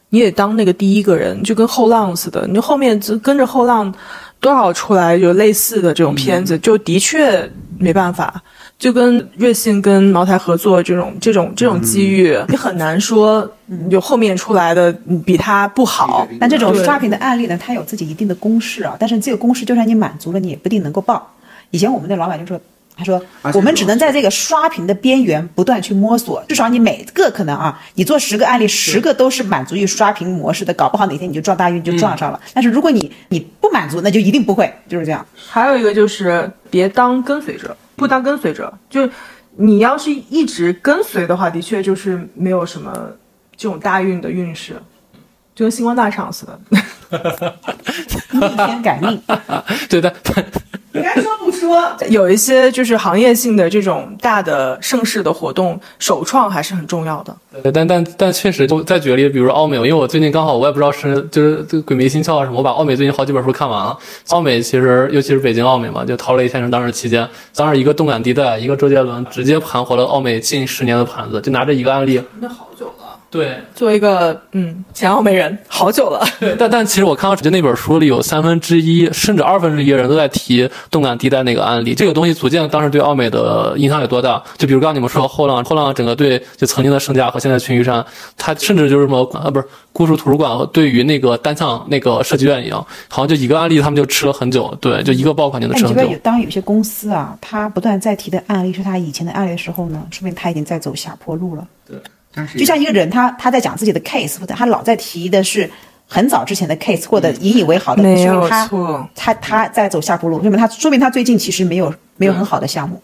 你得当那个第一个人，就跟后浪似的，你后面跟着后浪。多少出来有类似的这种片子，就的确没办法，就跟瑞幸跟茅台合作这种这种这种机遇，你很难说有后面出来的比它不好。但这种刷屏的案例呢，它有自己一定的公式啊，但是这个公式就算你满足了，你也不一定能够报。以前我们的老板就说。他说：“我们只能在这个刷屏的边缘不断去摸索，至少你每个可能啊，你做十个案例，十个都是满足于刷屏模式的，搞不好哪天你就撞大运就撞上了。但是如果你你不满足，那就一定不会，就是这样。还有一个就是别当跟随者，不当跟随者，就你要是一直跟随的话，的确就是没有什么这种大运的运势，就跟星光大厂似的，逆天改命。对的。”你该说不说？有一些就是行业性的这种大的盛世的活动，首创还是很重要的。对，但但但确实，就再举个例子，比如奥美，因为我最近刚好我也不知道是就是这个鬼迷心窍啊什么，我把奥美最近好几本书看完了。奥美其实尤其是北京奥美嘛，就陶雷先生当时期间，当时一个动感地带，一个周杰伦，直接盘活了奥美近十年的盘子，就拿这一个案例。那好久了。对，作为一个嗯前奥美人，好久了。对，但但其实我看到就那本书里有三分之一甚至二分之一的人都在提动感地带那个案例，这个东西组建当时对奥美的影响有多大？就比如刚刚你们说后浪，后浪整个对就曾经的盛家和现在群玉山，它甚至就是什么啊不是姑苏图书馆对于那个单向那个设计院一样，好像就一个案例他们就吃了很久。对，就一个爆款就能吃很久。当有些公司啊，他不断在提的案例是他以前的案例的时候呢，说明他已经在走下坡路了。对。就像一个人，他他在讲自己的 case，或者他老在提的是很早之前的 case，或者引以为豪的，没有错。他他在走下坡路，说明他说明他最近其实没有没有很好的项目。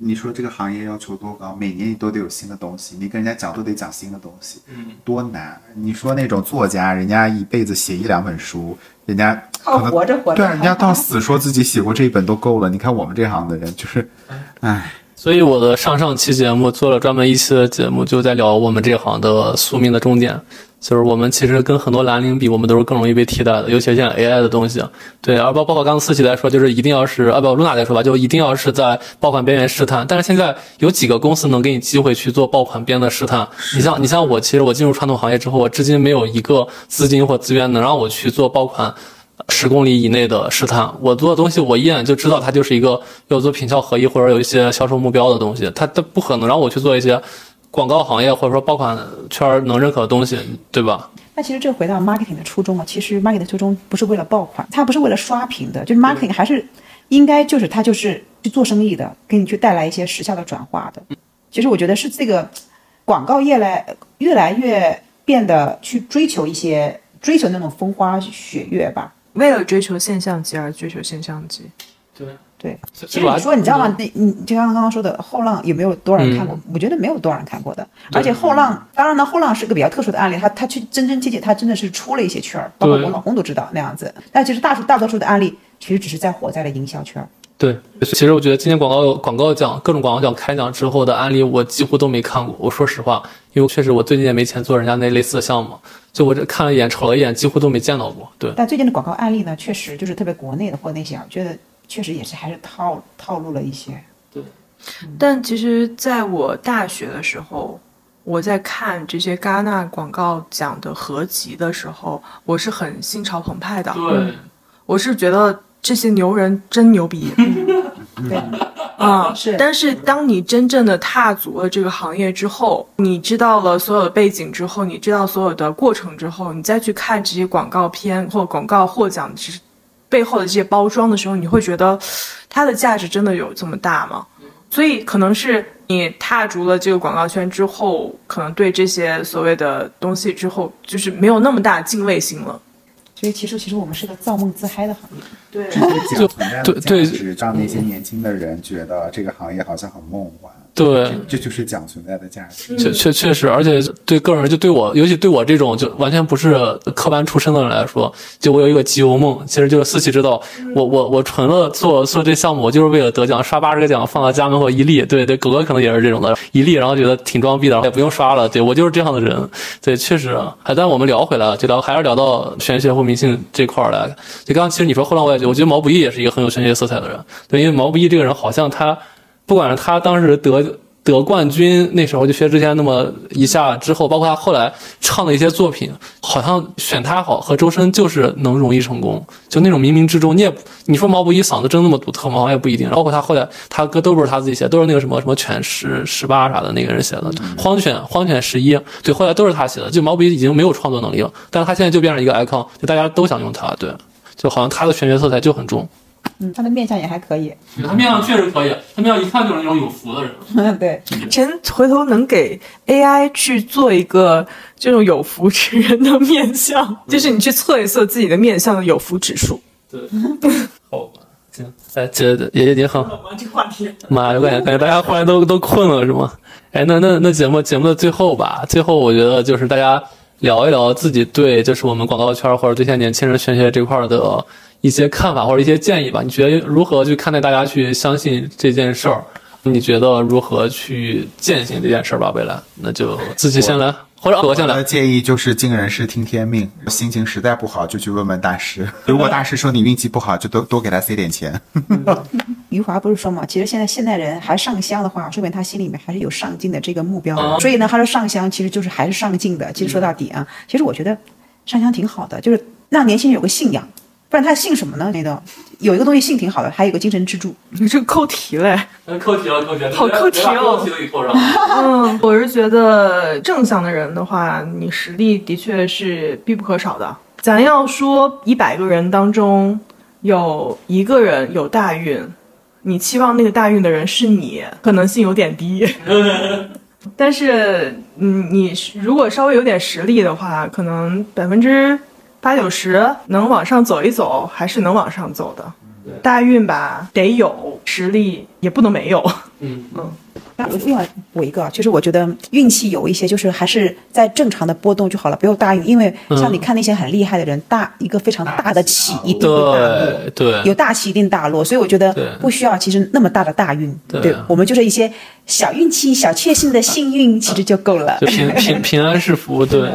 你说这个行业要求多高？每年你都得有新的东西，你跟人家讲都得讲新的东西，嗯，多难。你说那种作家，人家一辈子写一两本书，人家可能活着活着，对，人家到死说自己写过这一本都够了。你看我们这行的人，就是，唉。所以我的上上期节目做了专门一期的节目，就在聊我们这行的宿命的终点。就是我们其实跟很多蓝领比，我们都是更容易被替代的，尤其像 AI 的东西。对，而包包括刚刚思琪来说，就是一定要是啊不露娜来说吧，就一定要是在爆款边缘试探。但是现在有几个公司能给你机会去做爆款边的试探？你像你像我，其实我进入传统行业之后，我至今没有一个资金或资源能让我去做爆款。十公里以内的试探，我做的东西，我一眼就知道它就是一个要做品效合一或者有一些销售目标的东西，它它不可能让我去做一些广告行业或者说爆款圈能认可的东西，对吧？那其实这回到 marketing 的初衷啊，其实 marketing 的初衷不是为了爆款，它不是为了刷屏的，就是 marketing 还是应该就是它就是去做生意的，给你去带来一些时效的转化的。其实我觉得是这个广告业来越来越变得去追求一些追求那种风花雪月吧。为了追求现象级而追求现象级，对对。其实你说，你知道吗？那你就像刚刚说的，后浪有没有多少人看过？我觉得没有多少人看过的。而且后浪，当然呢，后浪是个比较特殊的案例，他他去真真切切，他真的是出了一些圈儿，包括我老公都知道那样子。但其实大数大多数的案例，其实只是在火在了营销圈儿。对，其实我觉得今年广告广告奖各种广告奖开奖之后的案例，我几乎都没看过。我说实话，因为确实我最近也没钱做人家那类似的项目，就我这看了一眼，瞅了一眼，几乎都没见到过。对。但最近的广告案例呢，确实就是特别国内的或那些，觉得确实也是还是套套路了一些。对。但其实在我大学的时候，我在看这些戛纳广告奖的合集的时候，我是很心潮澎湃的。对。我是觉得。这些牛人真牛逼，对，啊是。但是当你真正的踏足了这个行业之后，你知道了所有的背景之后，你知道所有的过程之后，你再去看这些广告片或广告获奖是背后的这些包装的时候，你会觉得它的价值真的有这么大吗？所以可能是你踏足了这个广告圈之后，可能对这些所谓的东西之后，就是没有那么大敬畏心了。所以其实，其实我们是个造梦自嗨的行业。对，就对对，让那些年轻的人觉得这个行业好像很梦幻。对，这就是讲存在的价值。确确确实，而且对个人，就对我，尤其对我这种就完全不是科班出身的人来说，就我有一个集邮梦，其实就是四喜知道，我我我纯了做做这项目，我就是为了得奖，刷八十个奖放到家门口一立。对对，狗哥可能也是这种的，一立，然后觉得挺装逼的，也不用刷了。对我就是这样的人。对，确实。还但我们聊回来，就聊还是聊到玄学或迷信这块儿来。就刚刚其实你说后来我也觉得，我觉得毛不易也是一个很有玄学色彩的人。对，因为毛不易这个人好像他。不管是他当时得得冠军那时候就薛之谦那么一下之后，包括他后来唱的一些作品，好像选他好和周深就是能容易成功，就那种冥冥之中，你也你说毛不易嗓子真那么独特吗？也不一定。包括他后来他歌都不是他自己写，都是那个什么什么犬十十八啥的那个人写的，荒犬荒犬十一，对，后来都是他写的。就毛不易已经没有创作能力了，但是他现在就变成一个 icon，就大家都想用他，对，就好像他的玄学色彩就很重。嗯，他的面相也还可以。他面相确实可以，他面相一看就是那种有福的人。嗯，对。真回头能给 AI 去做一个这种有福之人的面相，就是你去测一测自己的面相的有福指数。对，好吧，行。哎，这爷爷你好。这话题。妈呀，感觉感觉大家忽然都都困了是吗？哎，那那那节目节目的最后吧，最后我觉得就是大家聊一聊自己对就是我们广告圈或者对现在年轻人玄学这块的。一些看法或者一些建议吧，你觉得如何去看待大家去相信这件事儿？你觉得如何去践行这件事儿吧？未来，那就自己先来，或者我先来。的建议就是尽人事听天命，心情实在不好就去问问大师。如果大师说你运气不好，就多多给他塞点钱。余华不是说嘛，其实现在现代人还上香的话，说明他心里面还是有上进的这个目标。所以呢，他说上香其实就是还是上进的。其实说到底啊，其实我觉得上香挺好的，就是让年轻人有个信仰。不然他姓什么呢？那个有一个东西姓挺好的，还有一个精神支柱。你 这个扣题嘞？扣题了，扣题了，好扣题哦！嗯，我是觉得正向的人的话，你实力的确是必不可少的。咱要说一百个人当中有一个人有大运，你期望那个大运的人是你，可能性有点低。但是，嗯，你如果稍微有点实力的话，可能百分之。八九十能往上走一走，还是能往上走的。大运吧，得有实力，也不能没有。那我另外我一个啊，就是我觉得运气有一些，就是还是在正常的波动就好了，不要大运。因为像你看那些很厉害的人，大一个非常大的起一定会大落，对。对有大起一定大落，所以我觉得不需要其实那么大的大运，对。我们就是一些小运气、小确幸的幸运，其实就够了。就。平平平安是福，对。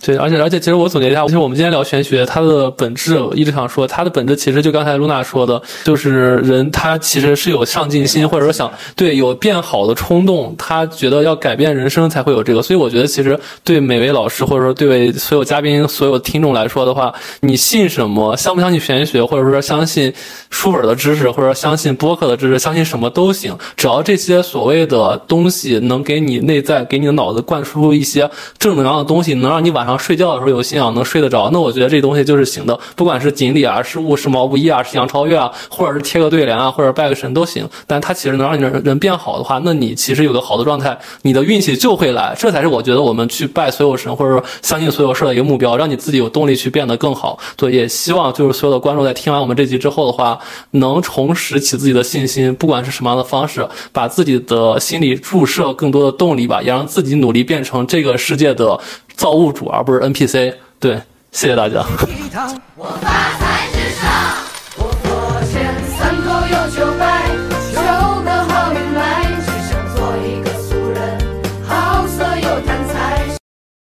对，而且而且，其实我总结一下，其实我们今天聊玄学，它的本质，我一直想说，它的本质其实就刚才露娜说的，就是人他其实是有上进心，或者说想对对有变好的冲动，他觉得要改变人生才会有这个，所以我觉得其实对每位老师或者说对所有嘉宾、所有听众来说的话，你信什么，相不相信玄学，或者说相信书本的知识，或者说相信播客的知识，相信什么都行，只要这些所谓的东西能给你内在、给你的脑子灌输一些正能量的东西，能让你晚上睡觉的时候有信仰，能睡得着，那我觉得这东西就是行的。不管是锦鲤啊，是雾，是毛不易啊，是杨超越啊，或者是贴个对联啊，或者拜个神都行。但它其实能让你人变好的话，那你其实有个好的状态，你的运气就会来。这才是我觉得我们去拜所有神，或者说相信所有事的一个目标，让你自己有动力去变得更好。对，也希望就是所有的观众在听完我们这集之后的话，能重拾起自己的信心，不管是什么样的方式，把自己的心里注射更多的动力吧，也让自己努力变成这个世界的造物主，而不是 NPC。对，谢谢大家。我发财至上，我佛前三头有九百，